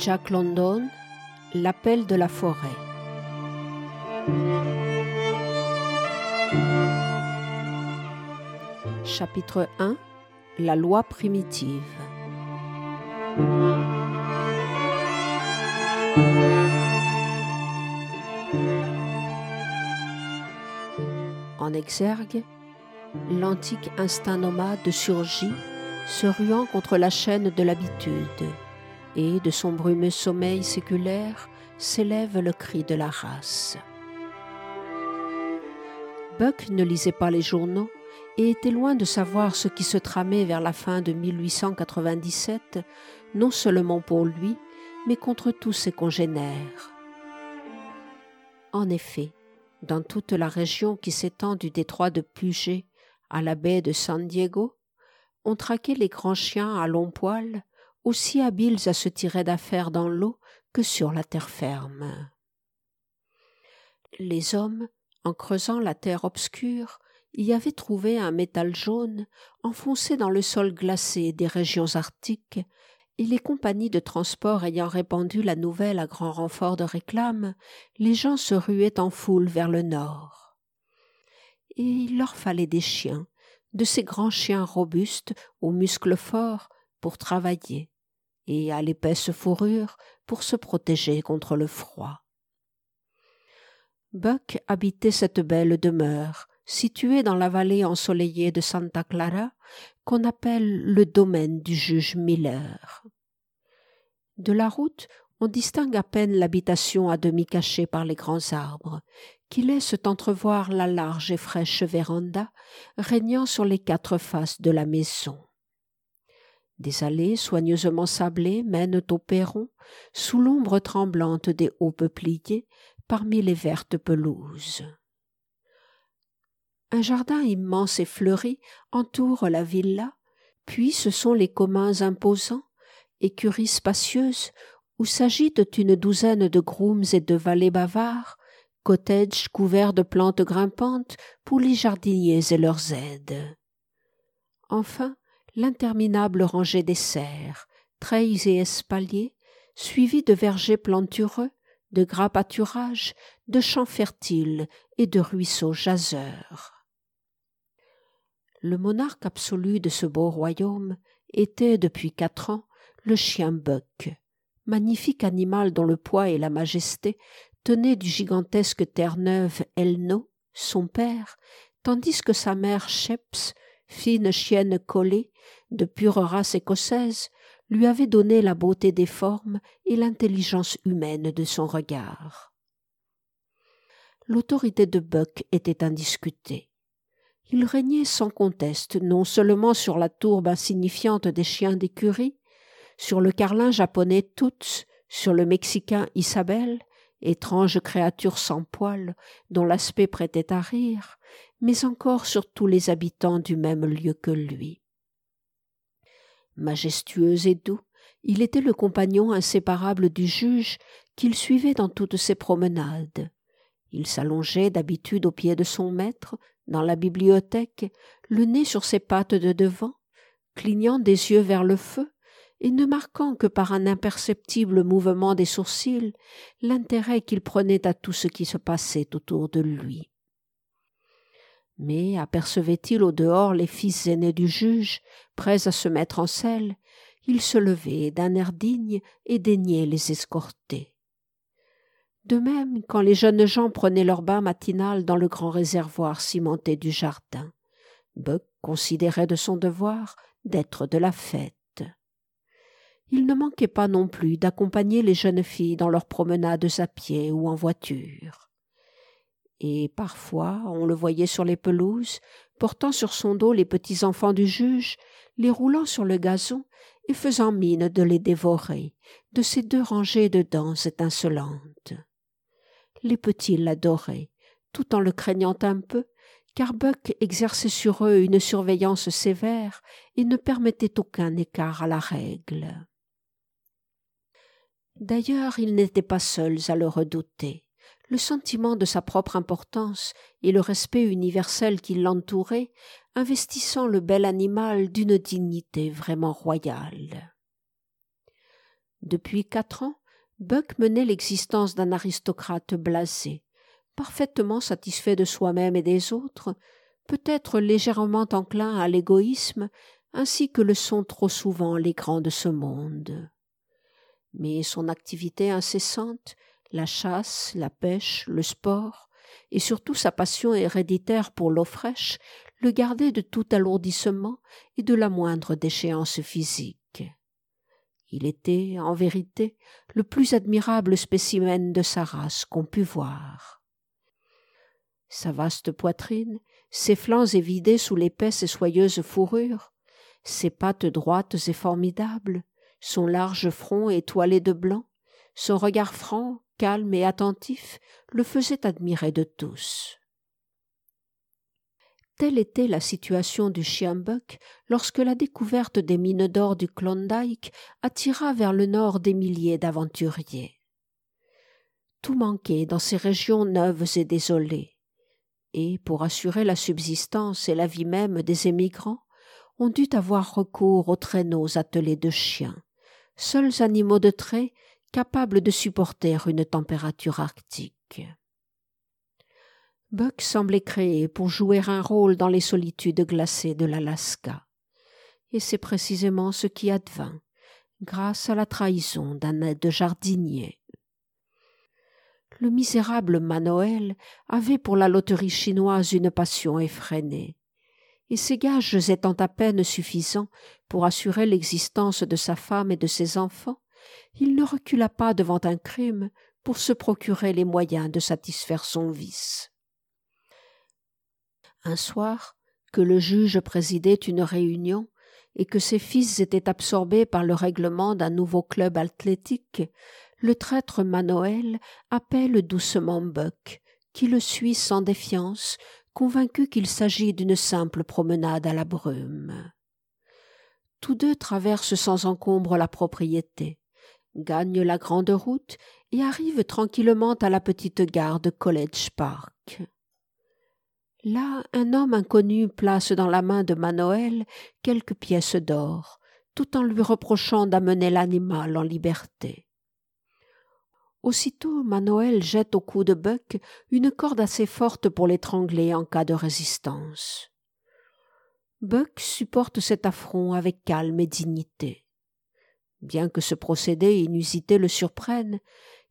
Jack London, L'appel de la forêt. Chapitre 1 La loi primitive. En exergue, l'antique instinct nomade surgit, se ruant contre la chaîne de l'habitude, et de son brumeux sommeil séculaire s'élève le cri de la race. Buck ne lisait pas les journaux et était loin de savoir ce qui se tramait vers la fin de 1897, non seulement pour lui, mais contre tous ses congénères. En effet, dans toute la région qui s'étend du détroit de Puget à la baie de San Diego, on traquait les grands chiens à longs poils, aussi habiles à se tirer d'affaire dans l'eau que sur la terre ferme. Les hommes, en creusant la terre obscure, y avaient trouvé un métal jaune enfoncé dans le sol glacé des régions arctiques, et les compagnies de transport ayant répandu la nouvelle à grand renfort de réclame, les gens se ruaient en foule vers le nord. Et il leur fallait des chiens, de ces grands chiens robustes aux muscles forts pour travailler, et à l'épaisse fourrure pour se protéger contre le froid. Buck habitait cette belle demeure, située dans la vallée ensoleillée de Santa Clara, qu'on appelle le domaine du juge Miller. De la route, on distingue à peine l'habitation à demi cachée par les grands arbres, qui laissent entrevoir la large et fraîche véranda régnant sur les quatre faces de la maison. Des allées soigneusement sablées mènent au perron, sous l'ombre tremblante des hauts peupliers, parmi les vertes pelouses. Un jardin immense et fleuri entoure la villa, puis ce sont les communs imposants, écuries spacieuses, où s'agitent une douzaine de grooms et de valets bavards, cottages couverts de plantes grimpantes pour les jardiniers et leurs aides. Enfin, l'interminable rangée des serres, treilles et espaliers, suivis de vergers plantureux, de gras pâturages, de champs fertiles et de ruisseaux jaseurs. Le monarque absolu de ce beau royaume était depuis quatre ans le chien Buck, magnifique animal dont le poids et la majesté tenaient du gigantesque Terre-Neuve Elno, son père, tandis que sa mère Sheps, fine chienne collée, de pure race écossaise, lui avait donné la beauté des formes et l'intelligence humaine de son regard. L'autorité de Buck était indiscutée il régnait sans conteste non seulement sur la tourbe insignifiante des chiens d'écurie, sur le carlin japonais Toots, sur le mexicain Isabelle, étrange créature sans poils dont l'aspect prêtait à rire, mais encore sur tous les habitants du même lieu que lui. Majestueux et doux, il était le compagnon inséparable du juge qu'il suivait dans toutes ses promenades. Il s'allongeait d'habitude au pied de son maître, dans la bibliothèque, le nez sur ses pattes de devant, clignant des yeux vers le feu, et ne marquant que par un imperceptible mouvement des sourcils l'intérêt qu'il prenait à tout ce qui se passait autour de lui. Mais apercevait-il au dehors les fils aînés du juge, prêts à se mettre en selle, il se levait d'un air digne et daignait les escorter. De même, quand les jeunes gens prenaient leur bain matinal dans le grand réservoir cimenté du jardin, Buck considérait de son devoir d'être de la fête. Il ne manquait pas non plus d'accompagner les jeunes filles dans leurs promenades à pied ou en voiture. Et parfois on le voyait sur les pelouses, portant sur son dos les petits enfants du juge, les roulant sur le gazon et faisant mine de les dévorer de ces deux rangées de dents étincelantes les petits l'adoraient, tout en le craignant un peu, car Buck exerçait sur eux une surveillance sévère et ne permettait aucun écart à la règle. D'ailleurs, ils n'étaient pas seuls à le redouter. Le sentiment de sa propre importance et le respect universel qui l'entourait, investissant le bel animal d'une dignité vraiment royale. Depuis quatre ans, Buck menait l'existence d'un aristocrate blasé, parfaitement satisfait de soi-même et des autres, peut-être légèrement enclin à l'égoïsme, ainsi que le sont trop souvent les grands de ce monde. Mais son activité incessante, la chasse, la pêche, le sport, et surtout sa passion héréditaire pour l'eau fraîche, le gardaient de tout alourdissement et de la moindre déchéance physique. Il était, en vérité, le plus admirable spécimen de sa race qu'on pût voir. Sa vaste poitrine, ses flancs évidés sous l'épaisse et soyeuse fourrure, ses pattes droites et formidables, son large front étoilé de blanc, son regard franc, calme et attentif, le faisaient admirer de tous. Telle était la situation du chien Buck lorsque la découverte des mines d'or du Klondike attira vers le nord des milliers d'aventuriers. Tout manquait dans ces régions neuves et désolées, et pour assurer la subsistance et la vie même des émigrants, on dut avoir recours aux traîneaux attelés de chiens, seuls animaux de trait capables de supporter une température arctique. Buck semblait créé pour jouer un rôle dans les solitudes glacées de l'Alaska. Et c'est précisément ce qui advint, grâce à la trahison d'un aide jardinier. Le misérable Manoël avait pour la loterie chinoise une passion effrénée, et ses gages étant à peine suffisants pour assurer l'existence de sa femme et de ses enfants, il ne recula pas devant un crime pour se procurer les moyens de satisfaire son vice. Un soir, que le juge présidait une réunion et que ses fils étaient absorbés par le règlement d'un nouveau club athlétique, le traître Manoël appelle doucement Buck, qui le suit sans défiance, convaincu qu'il s'agit d'une simple promenade à la brume. Tous deux traversent sans encombre la propriété, gagnent la grande route et arrivent tranquillement à la petite gare de College Park. Là, un homme inconnu place dans la main de Manoël quelques pièces d'or, tout en lui reprochant d'amener l'animal en liberté. Aussitôt, Manoël jette au cou de Buck une corde assez forte pour l'étrangler en cas de résistance. Buck supporte cet affront avec calme et dignité. Bien que ce procédé inusité le surprenne,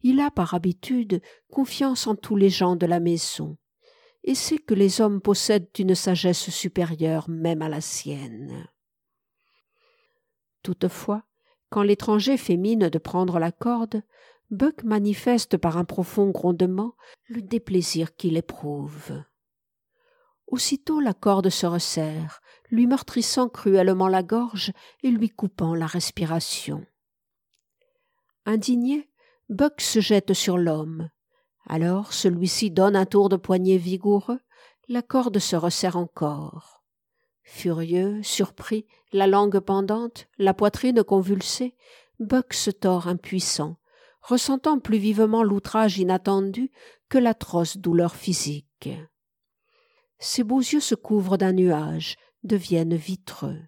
il a par habitude confiance en tous les gens de la maison, et sait que les hommes possèdent une sagesse supérieure même à la sienne. Toutefois, quand l'étranger fait mine de prendre la corde, Buck manifeste par un profond grondement le déplaisir qu'il éprouve. Aussitôt la corde se resserre, lui meurtrissant cruellement la gorge et lui coupant la respiration. Indigné, Buck se jette sur l'homme, alors celui-ci donne un tour de poignet vigoureux, la corde se resserre encore. Furieux, surpris, la langue pendante, la poitrine convulsée, Buck se tord impuissant, ressentant plus vivement l'outrage inattendu que l'atroce douleur physique. Ses beaux yeux se couvrent d'un nuage, deviennent vitreux.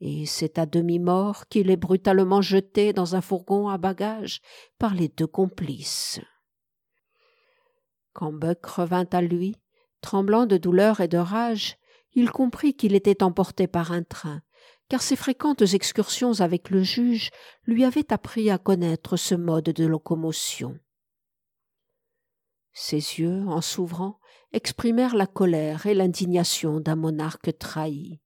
Et c'est à demi-mort qu'il est brutalement jeté dans un fourgon à bagages par les deux complices. Quand Buck revint à lui, tremblant de douleur et de rage, il comprit qu'il était emporté par un train, car ses fréquentes excursions avec le juge lui avaient appris à connaître ce mode de locomotion. Ses yeux, en s'ouvrant, exprimèrent la colère et l'indignation d'un monarque trahi.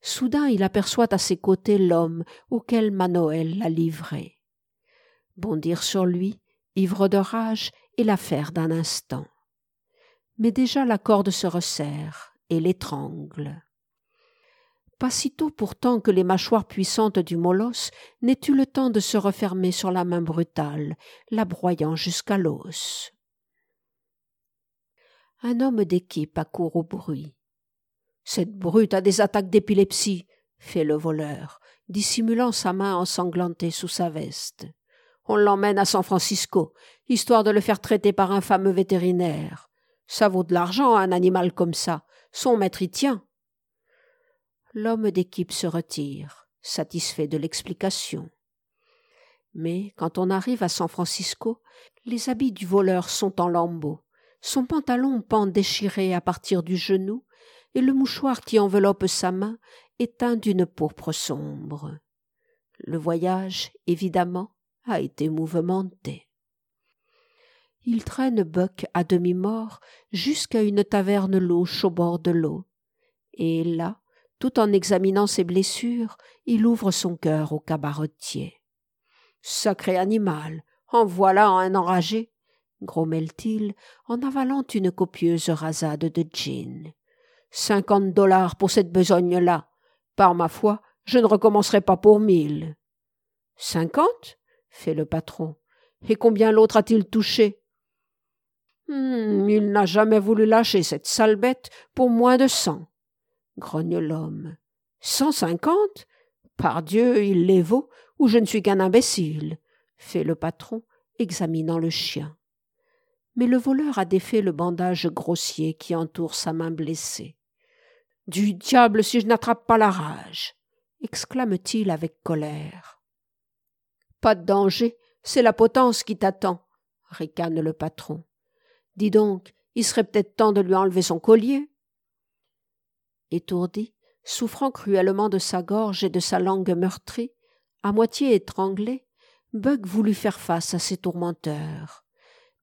Soudain il aperçoit à ses côtés l'homme auquel Manoël l'a livré. Bondir sur lui, ivre de rage, et l'affaire d'un instant. Mais déjà la corde se resserre et l'étrangle. Pas sitôt pourtant que les mâchoires puissantes du molosse n'aient eu le temps de se refermer sur la main brutale, la broyant jusqu'à l'os. Un homme d'équipe accourt au bruit. Cette brute a des attaques d'épilepsie, fait le voleur, dissimulant sa main ensanglantée sous sa veste. On l'emmène à San Francisco, histoire de le faire traiter par un fameux vétérinaire. Ça vaut de l'argent, un animal comme ça. Son maître y tient. L'homme d'équipe se retire, satisfait de l'explication. Mais quand on arrive à San Francisco, les habits du voleur sont en lambeaux, son pantalon pend déchiré à partir du genou, et le mouchoir qui enveloppe sa main est teint d'une pourpre sombre. Le voyage, évidemment, a été mouvementé. Il traîne Buck à demi-mort jusqu'à une taverne louche au bord de l'eau, et là, tout en examinant ses blessures, il ouvre son cœur au cabaretier. Sacré animal, en voilà un enragé, grommelle-t-il en avalant une copieuse rasade de gin. Cinquante dollars pour cette besogne-là. Par ma foi, je ne recommencerai pas pour mille. Cinquante? fait le patron. Et combien l'autre a-t-il touché? Hum, Il n'a jamais voulu lâcher cette sale bête pour moins de cent grogne l'homme. Cent cinquante? Pardieu, il les vaut, ou je ne suis qu'un imbécile, fait le patron, examinant le chien. Mais le voleur a défait le bandage grossier qui entoure sa main blessée. Du diable si je n'attrape pas la rage exclame-t-il avec colère. Pas de danger, c'est la potence qui t'attend, ricane le patron. Dis donc, il serait peut-être temps de lui enlever son collier. Étourdi, souffrant cruellement de sa gorge et de sa langue meurtrie, à moitié étranglé, Buck voulut faire face à ses tourmenteurs.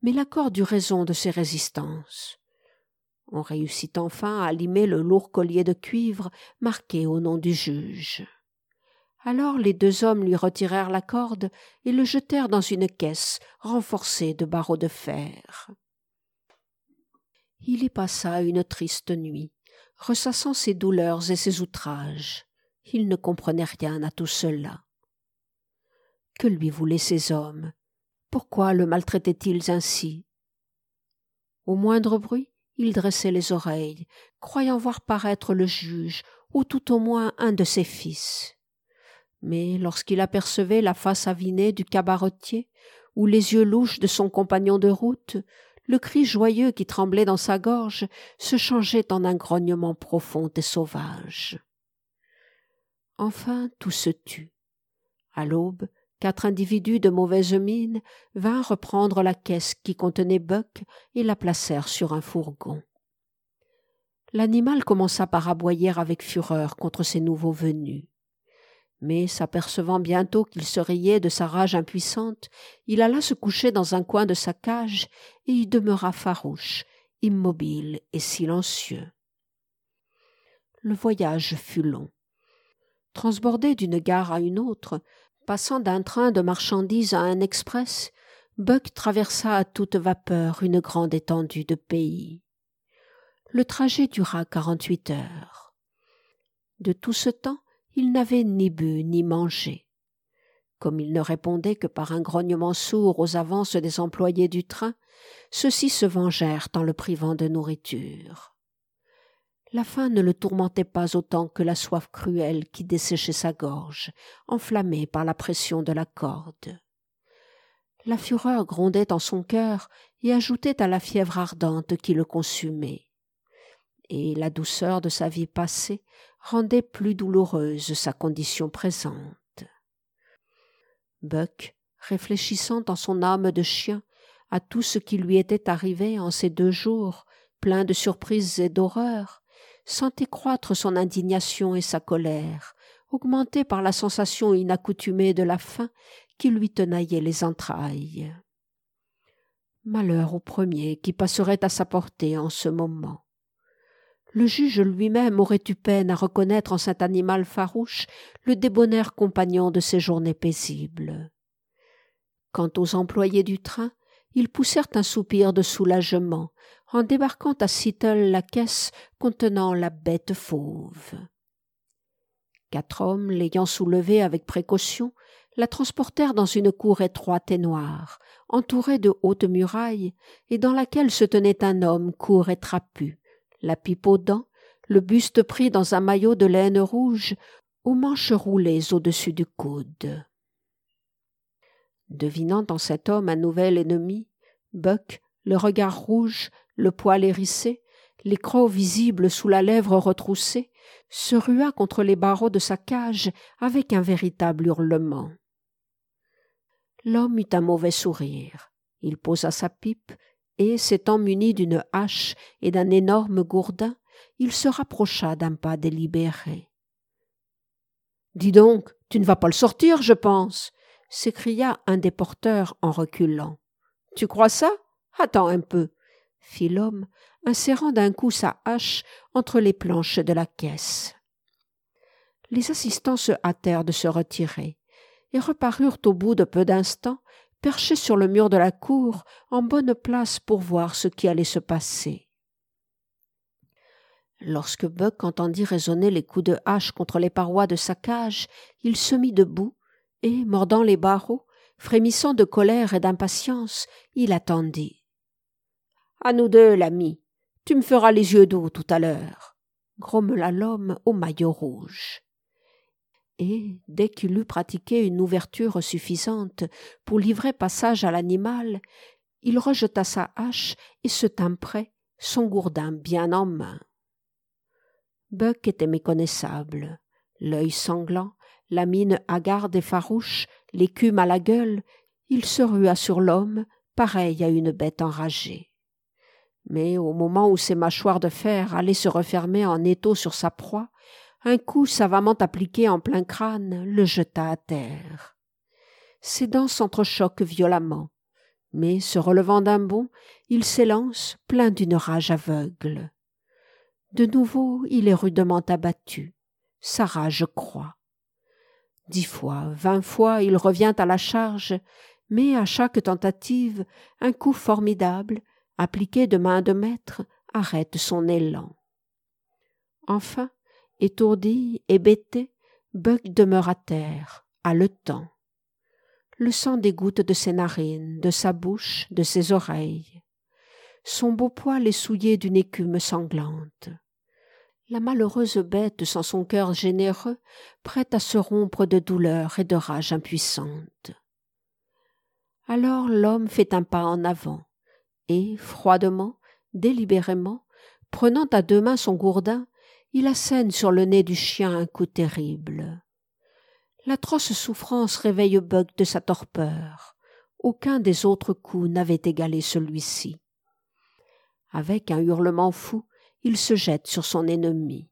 Mais l'accord dut raison de ses résistances. On réussit enfin à limer le lourd collier de cuivre marqué au nom du juge. Alors les deux hommes lui retirèrent la corde et le jetèrent dans une caisse renforcée de barreaux de fer. Il y passa une triste nuit, ressassant ses douleurs et ses outrages. Il ne comprenait rien à tout cela. Que lui voulaient ces hommes? Pourquoi le maltraitaient ils ainsi? Au moindre bruit, il dressait les oreilles, croyant voir paraître le juge, ou tout au moins un de ses fils. Mais lorsqu'il apercevait la face avinée du cabaretier, ou les yeux louches de son compagnon de route, le cri joyeux qui tremblait dans sa gorge se changeait en un grognement profond et sauvage. Enfin tout se tut. À l'aube, quatre individus de mauvaise mine vinrent reprendre la caisse qui contenait Buck et la placèrent sur un fourgon. L'animal commença par aboyer avec fureur contre ses nouveaux venus mais s'apercevant bientôt qu'il se riait de sa rage impuissante, il alla se coucher dans un coin de sa cage et y demeura farouche, immobile et silencieux. Le voyage fut long. Transbordé d'une gare à une autre, passant d'un train de marchandises à un express, Buck traversa à toute vapeur une grande étendue de pays. Le trajet dura quarante-huit heures. De tout ce temps, il n'avait ni bu ni mangé. Comme il ne répondait que par un grognement sourd aux avances des employés du train, ceux-ci se vengèrent en le privant de nourriture. La faim ne le tourmentait pas autant que la soif cruelle qui desséchait sa gorge, enflammée par la pression de la corde. La fureur grondait en son cœur et ajoutait à la fièvre ardente qui le consumait et la douceur de sa vie passée rendait plus douloureuse sa condition présente. Buck, réfléchissant en son âme de chien à tout ce qui lui était arrivé en ces deux jours, pleins de surprises et d'horreurs, sentait croître son indignation et sa colère, augmentées par la sensation inaccoutumée de la faim qui lui tenaillait les entrailles. Malheur au premier qui passerait à sa portée en ce moment le juge lui-même aurait eu peine à reconnaître en cet animal farouche le débonnaire compagnon de ses journées paisibles. Quant aux employés du train, ils poussèrent un soupir de soulagement en débarquant à Seattle la caisse contenant la bête fauve. Quatre hommes, l'ayant soulevée avec précaution, la transportèrent dans une cour étroite et noire, entourée de hautes murailles, et dans laquelle se tenait un homme court et trapu la pipe aux dents, le buste pris dans un maillot de laine rouge, aux manches roulées au-dessus du coude. Devinant en cet homme un nouvel ennemi, Buck, le regard rouge, le poil hérissé, les crocs visibles sous la lèvre retroussée, se rua contre les barreaux de sa cage avec un véritable hurlement. L'homme eut un mauvais sourire. Il posa sa pipe, et, s'étant muni d'une hache et d'un énorme gourdin, il se rapprocha d'un pas délibéré. Dis donc, tu ne vas pas le sortir, je pense, s'écria un des porteurs en reculant. Tu crois ça? Attends un peu, fit l'homme, insérant d'un coup sa hache entre les planches de la caisse. Les assistants se hâtèrent de se retirer et reparurent au bout de peu d'instants perché sur le mur de la cour, en bonne place pour voir ce qui allait se passer. Lorsque Buck entendit résonner les coups de hache contre les parois de sa cage, il se mit debout, et, mordant les barreaux, frémissant de colère et d'impatience, il attendit. À nous deux, l'ami. Tu me feras les yeux d'eau tout à l'heure, grommela l'homme au maillot rouge et, dès qu'il eut pratiqué une ouverture suffisante pour livrer passage à l'animal, il rejeta sa hache et se tint prêt, son gourdin bien en main. Buck était méconnaissable, l'œil sanglant, la mine hagarde et farouche, l'écume à la gueule, il se rua sur l'homme, pareil à une bête enragée. Mais au moment où ses mâchoires de fer allaient se refermer en étau sur sa proie, un coup savamment appliqué en plein crâne le jeta à terre. Ses dents s'entrechoquent violemment, mais se relevant d'un bond, il s'élance, plein d'une rage aveugle. De nouveau, il est rudement abattu. Sa rage croît. Dix fois, vingt fois, il revient à la charge, mais à chaque tentative, un coup formidable, appliqué de main de maître, arrête son élan. Enfin, Étourdi, hébété, Buck demeure à terre, haletant. Le sang dégoutte de ses narines, de sa bouche, de ses oreilles. Son beau poil est souillé d'une écume sanglante. La malheureuse bête sans son cœur généreux, prête à se rompre de douleur et de rage impuissante. Alors l'homme fait un pas en avant, et, froidement, délibérément, prenant à deux mains son gourdin, il assène sur le nez du chien un coup terrible. L'atroce souffrance réveille Buck de sa torpeur. Aucun des autres coups n'avait égalé celui-ci. Avec un hurlement fou, il se jette sur son ennemi.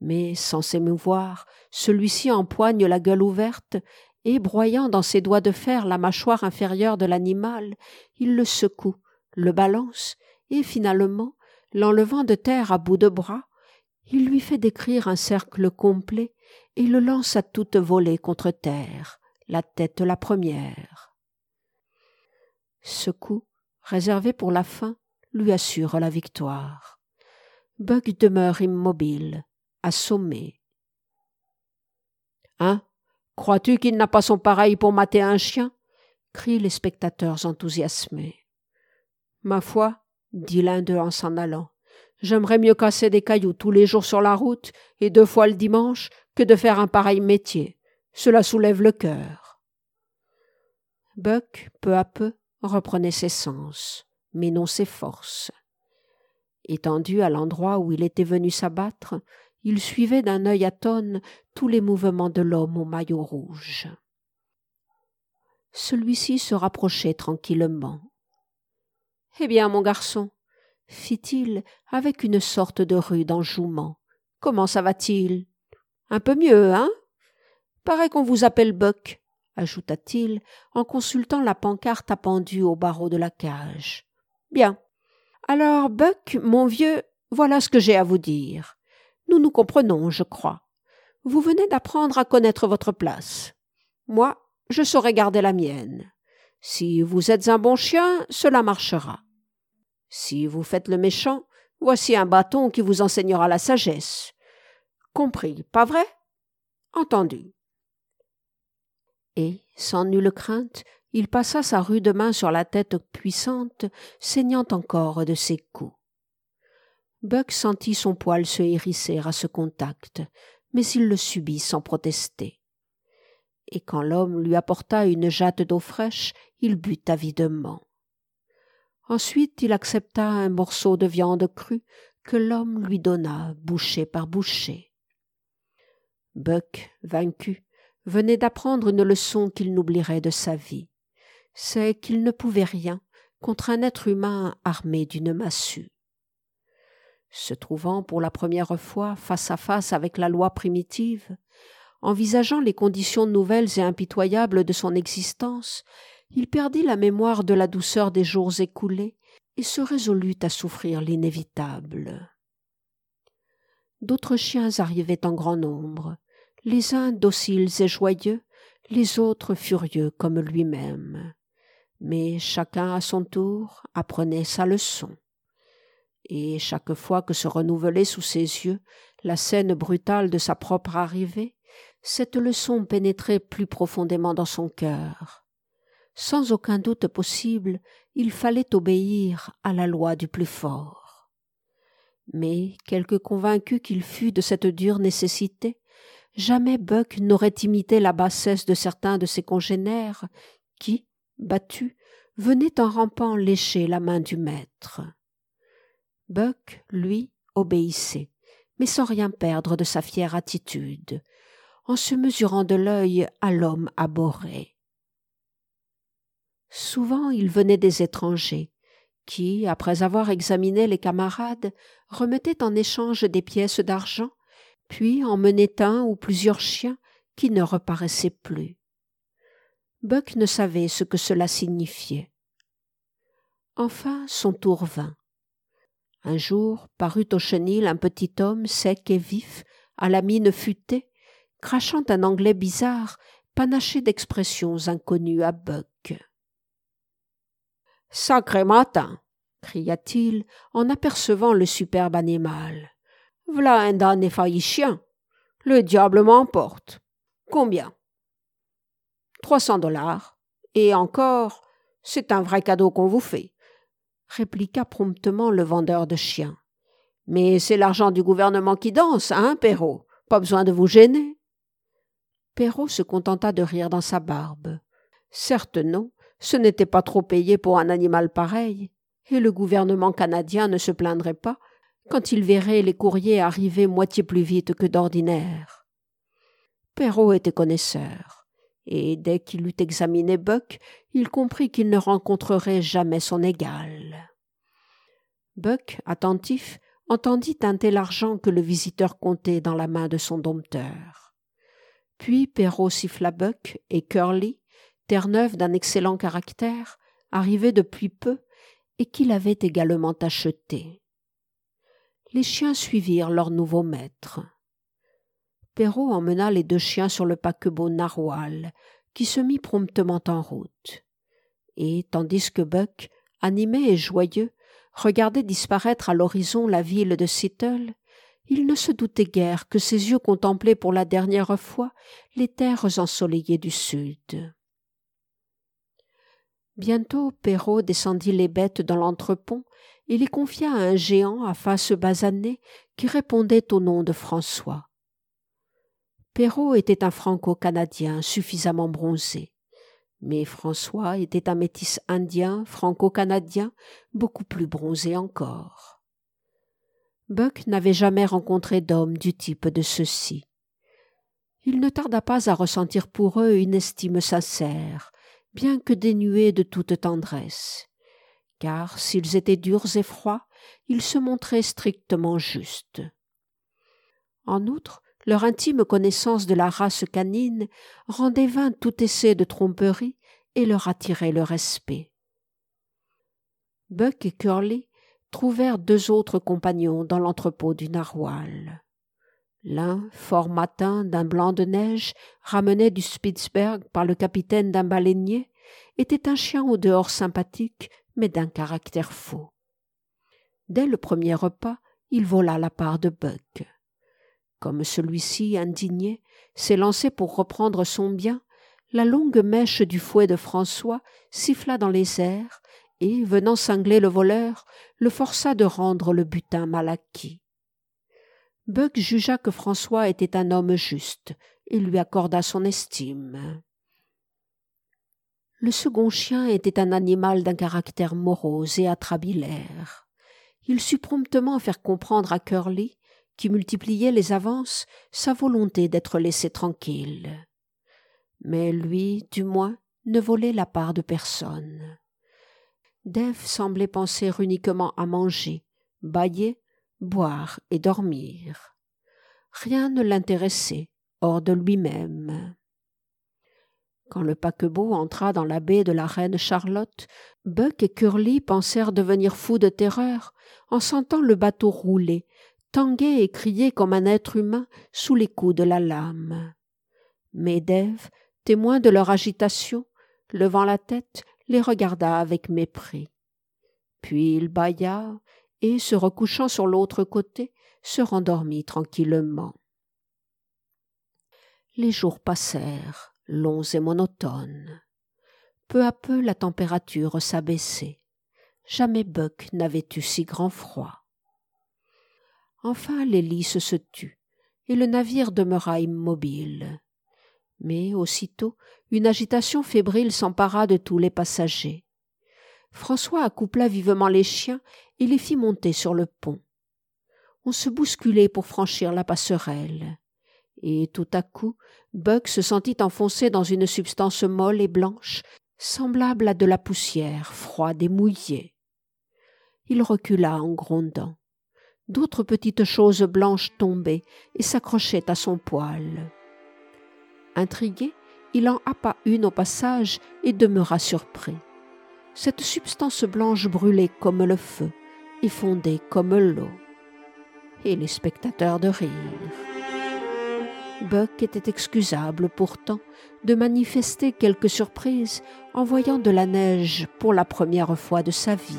Mais, sans s'émouvoir, celui-ci empoigne la gueule ouverte et, broyant dans ses doigts de fer la mâchoire inférieure de l'animal, il le secoue, le balance, et finalement, l'enlevant de terre à bout de bras, il lui fait décrire un cercle complet et le lance à toute volée contre terre, la tête la première. Ce coup, réservé pour la fin, lui assure la victoire. Bug demeure immobile, assommé. Hein? Crois-tu qu'il n'a pas son pareil pour mater un chien? crient les spectateurs enthousiasmés. Ma foi, dit l'un d'eux en s'en allant, J'aimerais mieux casser des cailloux tous les jours sur la route et deux fois le dimanche que de faire un pareil métier. Cela soulève le cœur. Buck, peu à peu, reprenait ses sens, mais non ses forces. Étendu à l'endroit où il était venu s'abattre, il suivait d'un œil atone tous les mouvements de l'homme au maillot rouge. Celui-ci se rapprochait tranquillement. Eh bien, mon garçon, fit-il avec une sorte de rude enjouement. Comment ça va-t-il? Un peu mieux, hein? Paraît qu'on vous appelle Buck, ajouta-t-il en consultant la pancarte appendue au barreau de la cage. Bien. Alors, Buck, mon vieux, voilà ce que j'ai à vous dire. Nous nous comprenons, je crois. Vous venez d'apprendre à connaître votre place. Moi, je saurai garder la mienne. Si vous êtes un bon chien, cela marchera. Si vous faites le méchant, voici un bâton qui vous enseignera la sagesse. Compris, pas vrai? Entendu. Et, sans nulle crainte, il passa sa rude main sur la tête puissante, saignant encore de ses coups. Buck sentit son poil se hérisser à ce contact, mais il le subit sans protester. Et quand l'homme lui apporta une jatte d'eau fraîche, il but avidement. Ensuite il accepta un morceau de viande crue que l'homme lui donna, bouchée par bouchée. Buck, vaincu, venait d'apprendre une leçon qu'il n'oublierait de sa vie. c'est qu'il ne pouvait rien contre un être humain armé d'une massue. Se trouvant pour la première fois face à face avec la loi primitive, envisageant les conditions nouvelles et impitoyables de son existence, il perdit la mémoire de la douceur des jours écoulés et se résolut à souffrir l'inévitable. D'autres chiens arrivaient en grand nombre, les uns dociles et joyeux, les autres furieux comme lui-même. Mais chacun à son tour apprenait sa leçon. Et chaque fois que se renouvelait sous ses yeux la scène brutale de sa propre arrivée, cette leçon pénétrait plus profondément dans son cœur. Sans aucun doute possible, il fallait obéir à la loi du plus fort. Mais, quelque convaincu qu'il fût de cette dure nécessité, jamais Buck n'aurait imité la bassesse de certains de ses congénères qui, battus, venaient en rampant lécher la main du maître. Buck, lui, obéissait, mais sans rien perdre de sa fière attitude, en se mesurant de l'œil à l'homme abhorré. Souvent il venait des étrangers, qui, après avoir examiné les camarades, remettaient en échange des pièces d'argent, puis emmenaient un ou plusieurs chiens qui ne reparaissaient plus. Buck ne savait ce que cela signifiait. Enfin son tour vint. Un jour parut au chenil un petit homme sec et vif, à la mine futée, crachant un anglais bizarre, panaché d'expressions inconnues à Buck. Sacré matin cria-t-il en apercevant le superbe animal. V'là un damné chien. Le diable m'emporte. Combien? Trois cents dollars. Et encore, c'est un vrai cadeau qu'on vous fait, répliqua promptement le vendeur de chiens. Mais c'est l'argent du gouvernement qui danse, hein, Perrault? Pas besoin de vous gêner. Perrault se contenta de rire dans sa barbe. Certes non, ce n'était pas trop payé pour un animal pareil, et le gouvernement canadien ne se plaindrait pas quand il verrait les courriers arriver moitié plus vite que d'ordinaire. Perrault était connaisseur, et dès qu'il eut examiné Buck, il comprit qu'il ne rencontrerait jamais son égal. Buck, attentif, entendit teinter l'argent que le visiteur comptait dans la main de son dompteur. Puis Perrault siffla Buck et Curly, Terre-Neuve d'un excellent caractère, arrivé depuis peu et qu'il avait également acheté. Les chiens suivirent leur nouveau maître. Perrault emmena les deux chiens sur le paquebot narwal, qui se mit promptement en route. Et tandis que Buck, animé et joyeux, regardait disparaître à l'horizon la ville de Seattle, il ne se doutait guère que ses yeux contemplaient pour la dernière fois les terres ensoleillées du sud. Bientôt Perrault descendit les bêtes dans l'entrepont et les confia à un géant à face basanée qui répondait au nom de François. Perrault était un franco-canadien suffisamment bronzé, mais François était un métis indien franco-canadien beaucoup plus bronzé encore. Buck n'avait jamais rencontré d'homme du type de ceux-ci. Il ne tarda pas à ressentir pour eux une estime sincère, bien que dénués de toute tendresse, car s'ils étaient durs et froids, ils se montraient strictement justes. En outre, leur intime connaissance de la race canine rendait vain tout essai de tromperie et leur attirait le respect. Buck et Curly trouvèrent deux autres compagnons dans l'entrepôt du narwal. L'un, fort matin d'un blanc de neige, ramené du Spitzberg par le capitaine d'un baleinier, était un chien au dehors sympathique, mais d'un caractère faux. Dès le premier repas, il vola la part de Buck. Comme celui-ci, indigné, s'élançait pour reprendre son bien, la longue mèche du fouet de François siffla dans les airs et, venant cingler le voleur, le força de rendre le butin mal acquis. Buck jugea que François était un homme juste et lui accorda son estime. Le second chien était un animal d'un caractère morose et atrabilaire. Il sut promptement faire comprendre à Curly, qui multipliait les avances, sa volonté d'être laissé tranquille. Mais lui, du moins, ne volait la part de personne. Dave semblait penser uniquement à manger, bailler, boire et dormir. Rien ne l'intéressait hors de lui-même. Quand le paquebot entra dans la baie de la reine Charlotte, Buck et Curly pensèrent devenir fous de terreur en sentant le bateau rouler, tanguer et crier comme un être humain sous les coups de la lame. Mais Dave, témoin de leur agitation, levant la tête, les regarda avec mépris. Puis il bâilla et, se recouchant sur l'autre côté, se rendormit tranquillement. Les jours passèrent, longs et monotones. Peu à peu la température s'abaissait. Jamais Buck n'avait eu si grand froid. Enfin l'hélice se tut, et le navire demeura immobile. Mais aussitôt une agitation fébrile s'empara de tous les passagers. François accoupla vivement les chiens et les fit monter sur le pont. On se bousculait pour franchir la passerelle. Et tout à coup, Buck se sentit enfoncé dans une substance molle et blanche, semblable à de la poussière, froide et mouillée. Il recula en grondant. D'autres petites choses blanches tombaient et s'accrochaient à son poil. Intrigué, il en happa une au passage et demeura surpris. Cette substance blanche brûlait comme le feu et fondait comme l'eau. Et les spectateurs de rire. Buck était excusable pourtant de manifester quelque surprise en voyant de la neige pour la première fois de sa vie.